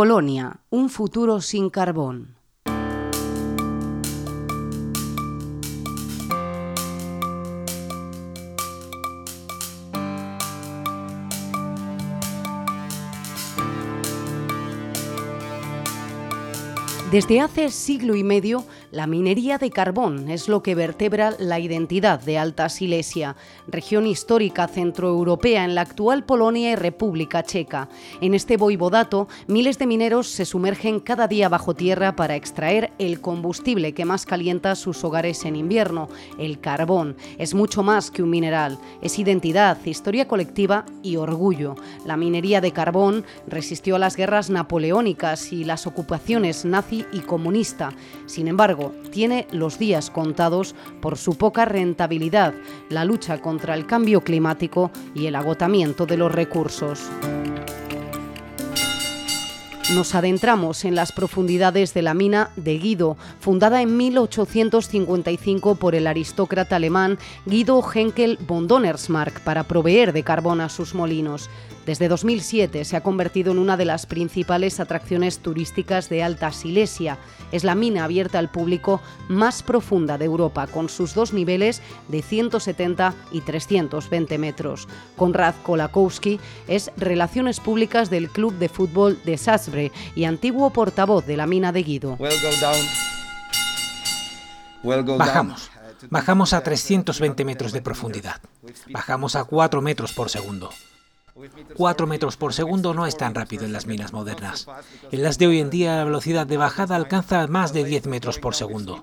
Polonia, un futuro sin carbón. Desde hace siglo y medio, la minería de carbón es lo que vertebra la identidad de Alta Silesia, región histórica centroeuropea en la actual Polonia y República Checa. En este voivodato, miles de mineros se sumergen cada día bajo tierra para extraer el combustible que más calienta sus hogares en invierno, el carbón. Es mucho más que un mineral, es identidad, historia colectiva y orgullo. La minería de carbón resistió a las guerras napoleónicas y las ocupaciones nazi y comunista. Sin embargo, tiene los días contados por su poca rentabilidad, la lucha contra el cambio climático y el agotamiento de los recursos. Nos adentramos en las profundidades de la mina de Guido, fundada en 1855 por el aristócrata alemán Guido Henkel von Donnersmarck para proveer de carbón a sus molinos. Desde 2007 se ha convertido en una de las principales atracciones turísticas de Alta Silesia. Es la mina abierta al público más profunda de Europa, con sus dos niveles de 170 y 320 metros. Konrad Kolakowski es Relaciones Públicas del Club de Fútbol de Sasbre y antiguo portavoz de la mina de Guido. Bajamos. Bajamos a 320 metros de profundidad. Bajamos a 4 metros por segundo. 4 metros por segundo no es tan rápido en las minas modernas. En las de hoy en día la velocidad de bajada alcanza más de 10 metros por segundo,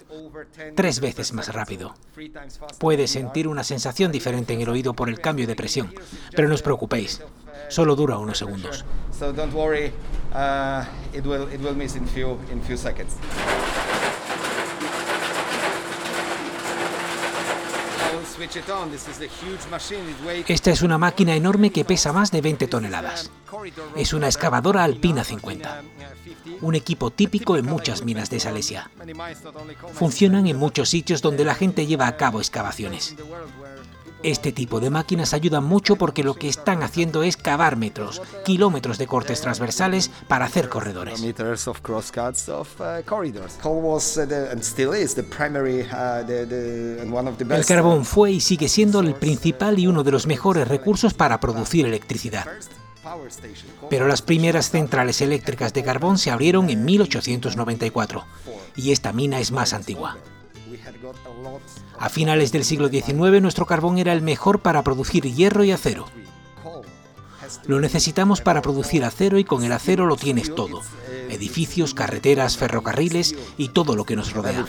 tres veces más rápido. Puede sentir una sensación diferente en el oído por el cambio de presión, pero no os preocupéis, solo dura unos segundos. Esta es una máquina enorme que pesa más de 20 toneladas. Es una excavadora Alpina 50, un equipo típico en muchas minas de Salesia. Funcionan en muchos sitios donde la gente lleva a cabo excavaciones. Este tipo de máquinas ayudan mucho porque lo que están haciendo es cavar metros, kilómetros de cortes transversales para hacer corredores. El carbón fue y sigue siendo el principal y uno de los mejores recursos para producir electricidad. Pero las primeras centrales eléctricas de carbón se abrieron en 1894 y esta mina es más antigua. A finales del siglo XIX nuestro carbón era el mejor para producir hierro y acero. Lo necesitamos para producir acero y con el acero lo tienes todo. Edificios, carreteras, ferrocarriles y todo lo que nos rodea.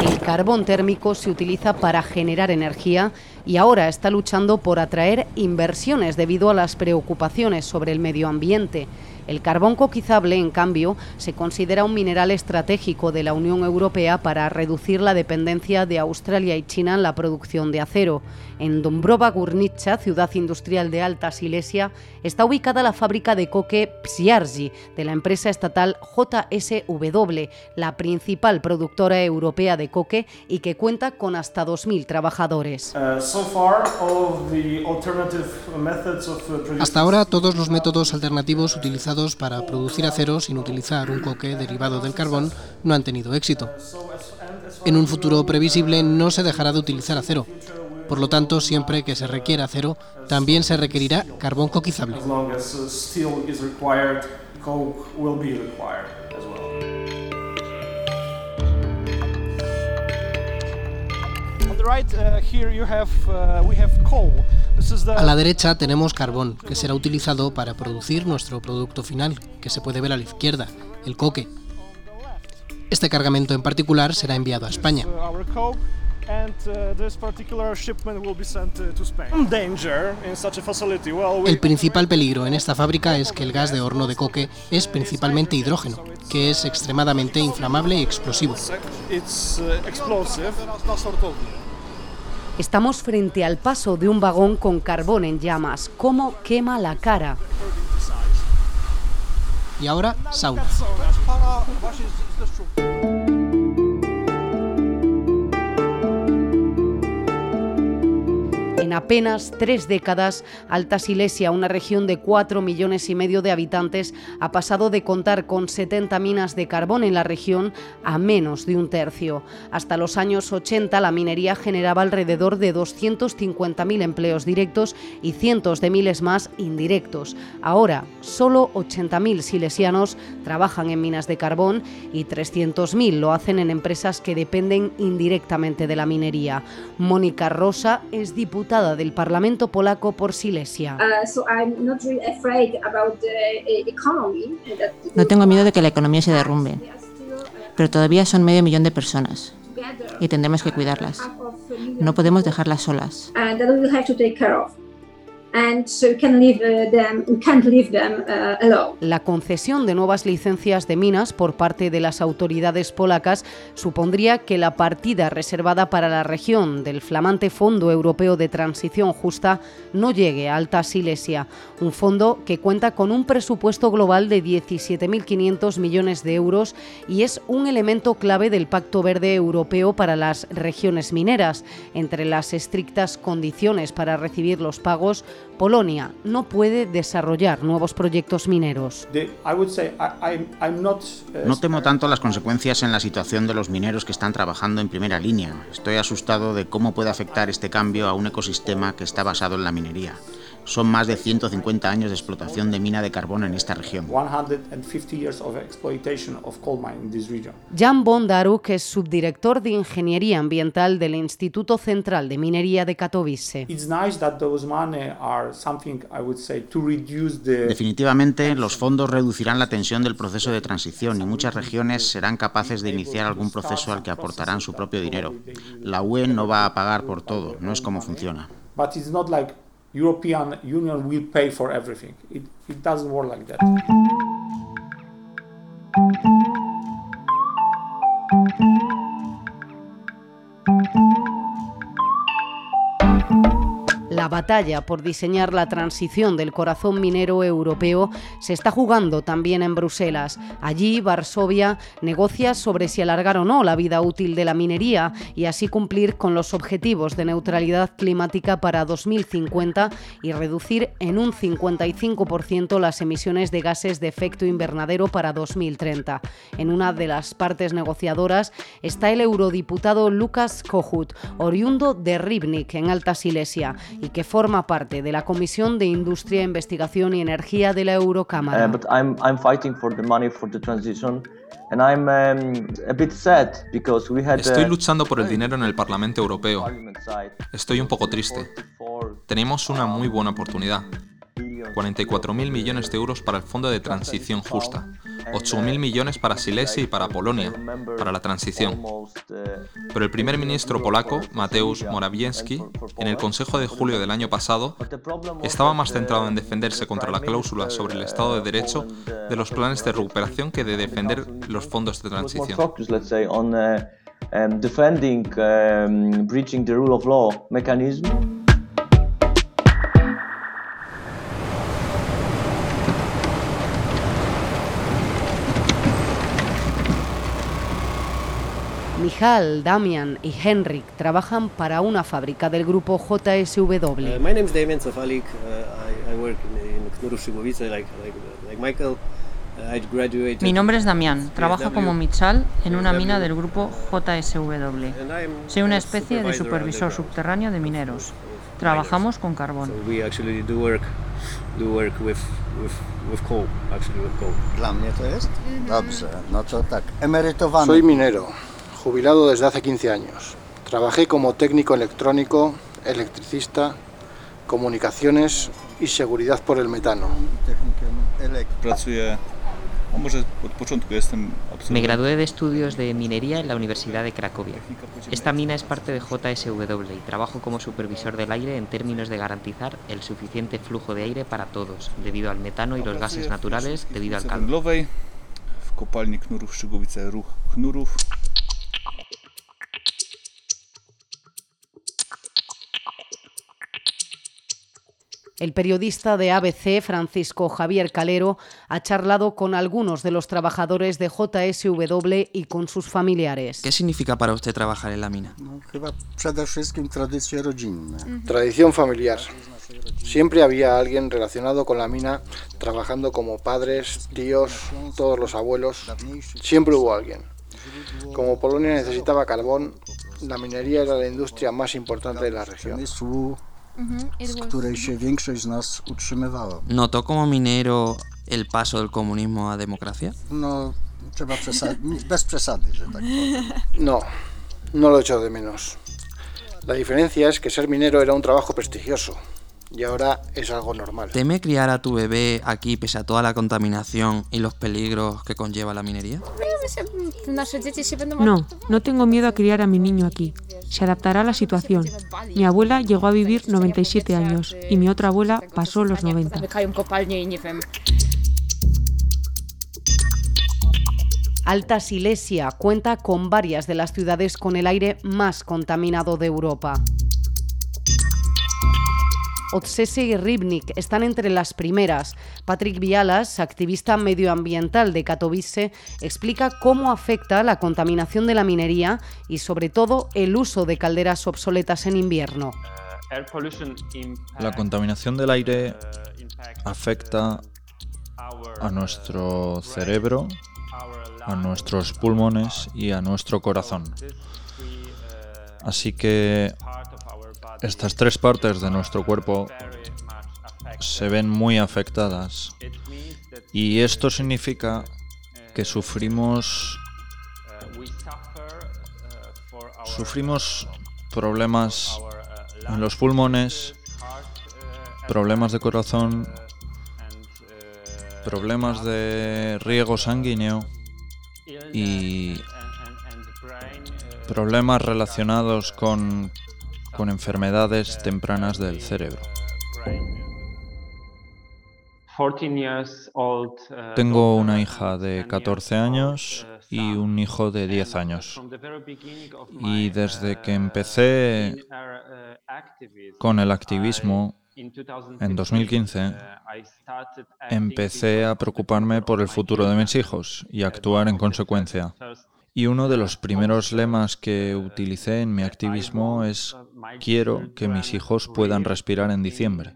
El carbón térmico se utiliza para generar energía y ahora está luchando por atraer inversiones debido a las preocupaciones sobre el medio ambiente. El carbón coquizable, en cambio, se considera un mineral estratégico de la Unión Europea para reducir la dependencia de Australia y China en la producción de acero. En Dombrova Gurnica, ciudad industrial de Alta Silesia, está ubicada la fábrica de coque Psiarzi de la empresa estatal JSW, la principal productora europea de coque y que cuenta con hasta 2.000 trabajadores. Uh, hasta ahora todos los métodos alternativos utilizados para producir acero sin utilizar un coque derivado del carbón no han tenido éxito. En un futuro previsible no se dejará de utilizar acero. Por lo tanto, siempre que se requiera acero, también se requerirá carbón coquizable. A la derecha tenemos carbón, que será utilizado para producir nuestro producto final, que se puede ver a la izquierda, el coque. Este cargamento en particular será enviado a España. El principal peligro en esta fábrica es que el gas de horno de coque es principalmente hidrógeno, que es extremadamente inflamable y explosivo. Estamos frente al paso de un vagón con carbón en llamas. ¿Cómo quema la cara? Y ahora, sauna. En apenas tres décadas, Alta Silesia, una región de 4 millones y medio de habitantes, ha pasado de contar con 70 minas de carbón en la región a menos de un tercio. Hasta los años 80, la minería generaba alrededor de 250.000 empleos directos y cientos de miles más indirectos. Ahora, solo 80.000 silesianos trabajan en minas de carbón y 300.000 lo hacen en empresas que dependen indirectamente de la minería. Mónica Rosa es diputada del Parlamento polaco por Silesia. No tengo miedo de que la economía se derrumbe, pero todavía son medio millón de personas y tendremos que cuidarlas. No podemos dejarlas solas. La concesión de nuevas licencias de minas por parte de las autoridades polacas supondría que la partida reservada para la región del flamante Fondo Europeo de Transición Justa no llegue a Alta Silesia, un fondo que cuenta con un presupuesto global de 17.500 millones de euros y es un elemento clave del Pacto Verde Europeo para las regiones mineras. Entre las estrictas condiciones para recibir los pagos, Polonia no puede desarrollar nuevos proyectos mineros. No temo tanto las consecuencias en la situación de los mineros que están trabajando en primera línea. Estoy asustado de cómo puede afectar este cambio a un ecosistema que está basado en la minería son más de 150 años de explotación de mina de carbón en esta región. Jan Bondaruk es subdirector de Ingeniería Ambiental del Instituto Central de Minería de Katowice. Definitivamente, los fondos reducirán la tensión del proceso de transición y muchas regiones serán capaces de iniciar algún proceso al que aportarán su propio dinero. La UE no va a pagar por todo, no es como funciona. European Union will pay for everything. It, it doesn't work like that. La batalla por diseñar la transición del corazón minero europeo se está jugando también en Bruselas. Allí, Varsovia negocia sobre si alargar o no la vida útil de la minería y así cumplir con los objetivos de neutralidad climática para 2050 y reducir en un 55% las emisiones de gases de efecto invernadero para 2030. En una de las partes negociadoras está el eurodiputado Lucas Kohut, oriundo de Ribnik, en Alta Silesia, que forma parte de la Comisión de Industria, Investigación y Energía de la Eurocámara. Estoy luchando por el dinero en el Parlamento Europeo. Estoy un poco triste. Tenemos una muy buena oportunidad. 44.000 millones de euros para el Fondo de Transición Justa, 8.000 millones para Silesia y para Polonia, para la transición. Pero el primer ministro polaco, Mateusz Morawiecki, en el Consejo de julio del año pasado, estaba más centrado en defenderse contra la cláusula sobre el Estado de Derecho de los planes de recuperación que de defender los fondos de transición. Mijal, Damian y Henrik trabajan para una fábrica del grupo JSW. Uh, my name is Damian Safalik. Uh, I, work in, in like, like, Michael. Uh, Mi nombre es Damián, trabajo como Michal en una mina del grupo JSW. Soy una especie de supervisor subterráneo de mineros. Trabajamos con carbón. Soy minero jubilado desde hace 15 años. Trabajé como técnico electrónico, electricista, comunicaciones y seguridad por el metano. Me gradué de estudios de minería en la Universidad de Cracovia. Esta mina es parte de JSW y trabajo como supervisor del aire en términos de garantizar el suficiente flujo de aire para todos, debido al metano y los gases naturales debido al calor. El periodista de ABC, Francisco Javier Calero, ha charlado con algunos de los trabajadores de JSW y con sus familiares. ¿Qué significa para usted trabajar en la mina? Tradición familiar. Siempre había alguien relacionado con la mina, trabajando como padres, tíos, todos los abuelos. Siempre hubo alguien. Como Polonia necesitaba carbón, la minería era la industria más importante de la región. ¿Notó como minero el paso del comunismo a democracia? No, no, no lo echo de menos. La diferencia es que ser minero era un trabajo prestigioso y ahora es algo normal. ¿Teme criar a tu bebé aquí pese a toda la contaminación y los peligros que conlleva la minería? No, no tengo miedo a criar a mi niño aquí se adaptará a la situación. Mi abuela llegó a vivir 97 años y mi otra abuela pasó los 90. Alta Silesia cuenta con varias de las ciudades con el aire más contaminado de Europa. Otsese y Ribnik están entre las primeras. Patrick Vialas, activista medioambiental de Katowice, explica cómo afecta la contaminación de la minería y sobre todo el uso de calderas obsoletas en invierno. La contaminación del aire afecta a nuestro cerebro, a nuestros pulmones y a nuestro corazón. Así que estas tres partes de nuestro cuerpo se ven muy afectadas. Y esto significa que sufrimos sufrimos problemas en los pulmones, problemas de corazón, problemas de riego sanguíneo y problemas relacionados con con enfermedades tempranas del cerebro. Tengo una hija de 14 años y un hijo de 10 años. Y desde que empecé con el activismo en 2015, empecé a preocuparme por el futuro de mis hijos y actuar en consecuencia. Y uno de los primeros lemas que utilicé en mi activismo es quiero que mis hijos puedan respirar en diciembre.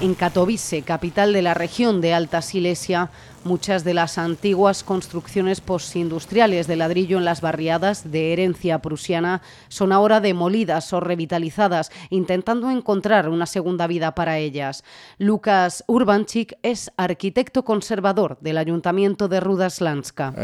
En Katowice, capital de la región de Alta Silesia, Muchas de las antiguas construcciones postindustriales de ladrillo en las barriadas de herencia prusiana son ahora demolidas o revitalizadas, intentando encontrar una segunda vida para ellas. Lucas Urbanchik es arquitecto conservador del Ayuntamiento de Rudaslanska.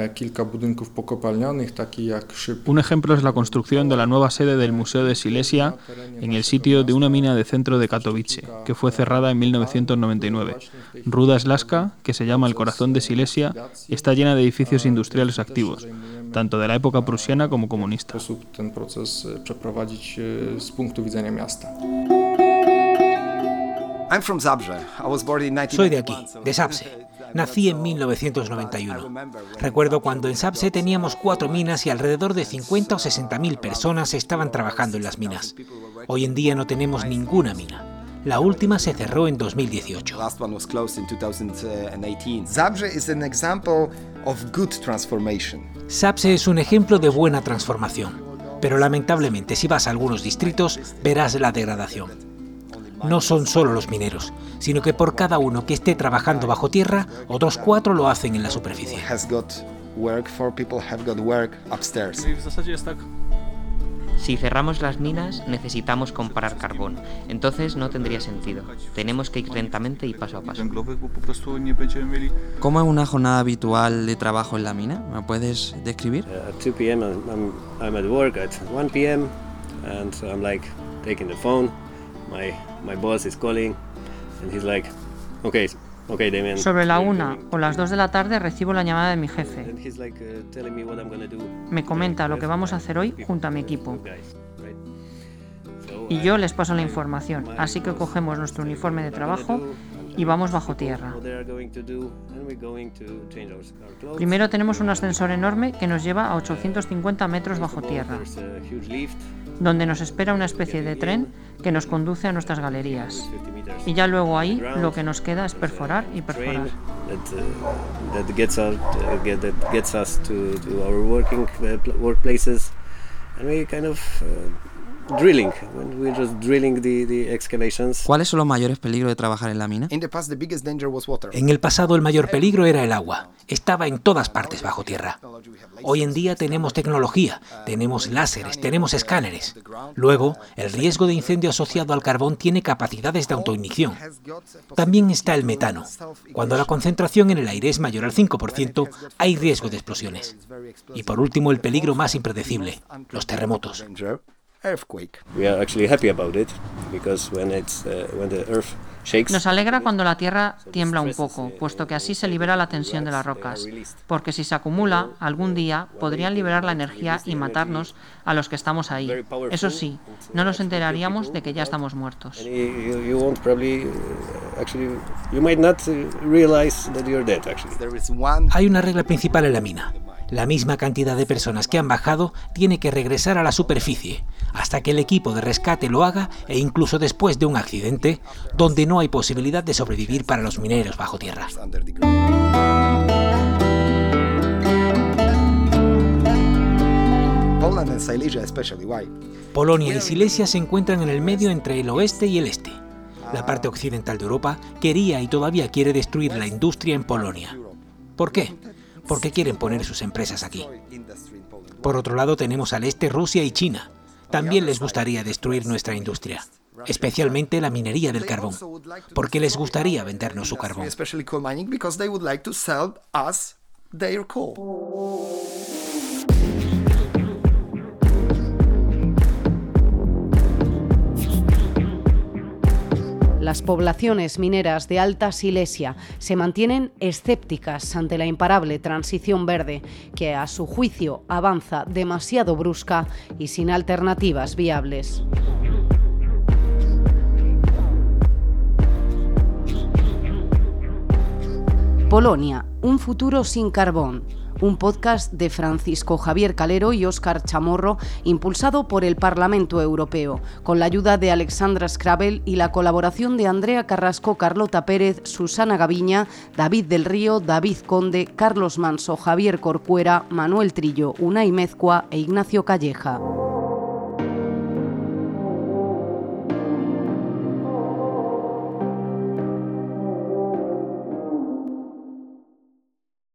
Un ejemplo es la construcción de la nueva sede del Museo de Silesia en el sitio de una mina de centro de Katowice, que fue cerrada en 1999. Ruda que se llama el corazón de Silesia está llena de edificios industriales activos, tanto de la época prusiana como comunista. Soy de aquí, de Sapse. Nací en 1991. Recuerdo cuando en Sapse teníamos cuatro minas y alrededor de 50 o 60 mil personas estaban trabajando en las minas. Hoy en día no tenemos ninguna mina. La última se cerró en 2018. Sapse es un ejemplo de buena transformación, pero lamentablemente si vas a algunos distritos verás la degradación. No son solo los mineros, sino que por cada uno que esté trabajando bajo tierra, otros cuatro lo hacen en la superficie. Si cerramos las minas, necesitamos comprar carbón. Entonces no tendría sentido. Tenemos que ir lentamente y paso a paso. ¿Cómo es una jornada habitual de trabajo en la mina? ¿Me puedes describir? At 2 p.m. I'm, I'm at work at 1 p.m. and I'm like taking the phone. My my boss is calling and he's like, "Okay, sobre la una o las dos de la tarde recibo la llamada de mi jefe. Uh, Me comenta lo que vamos a hacer hoy junto a mi equipo. Y yo les paso la información, así que cogemos nuestro uniforme de trabajo y vamos bajo tierra. Primero tenemos un ascensor enorme que nos lleva a 850 metros bajo tierra, donde nos espera una especie de tren que nos conduce a nuestras galerías. Y ya luego ahí lo que nos queda es perforar y perforar. ¿Cuáles son los mayores peligros de trabajar en la mina? En el pasado el mayor peligro era el agua. Estaba en todas partes bajo tierra. Hoy en día tenemos tecnología, tenemos láseres, tenemos escáneres. Luego, el riesgo de incendio asociado al carbón tiene capacidades de autoignición. También está el metano. Cuando la concentración en el aire es mayor al 5%, hay riesgo de explosiones. Y por último, el peligro más impredecible, los terremotos. Nos alegra cuando la Tierra tiembla un poco, puesto que así se libera la tensión de las rocas, porque si se acumula, algún día podrían liberar la energía y matarnos a los que estamos ahí. Eso sí, no nos enteraríamos de que ya estamos muertos. Hay una regla principal en la mina. La misma cantidad de personas que han bajado tiene que regresar a la superficie, hasta que el equipo de rescate lo haga e incluso después de un accidente, donde no hay posibilidad de sobrevivir para los mineros bajo tierra. Polonia y Silesia se encuentran en el medio entre el oeste y el este. La parte occidental de Europa quería y todavía quiere destruir la industria en Polonia. ¿Por qué? Porque quieren poner sus empresas aquí. Por otro lado tenemos al este Rusia y China. También les gustaría destruir nuestra industria, especialmente la minería del carbón, porque les gustaría vendernos su carbón. Las poblaciones mineras de Alta Silesia se mantienen escépticas ante la imparable transición verde que a su juicio avanza demasiado brusca y sin alternativas viables. Polonia, un futuro sin carbón un podcast de Francisco Javier Calero y Óscar Chamorro, impulsado por el Parlamento Europeo, con la ayuda de Alexandra Scrabel y la colaboración de Andrea Carrasco, Carlota Pérez, Susana Gaviña, David del Río, David Conde, Carlos Manso, Javier Corcuera, Manuel Trillo, Unai Mezcua e Ignacio Calleja.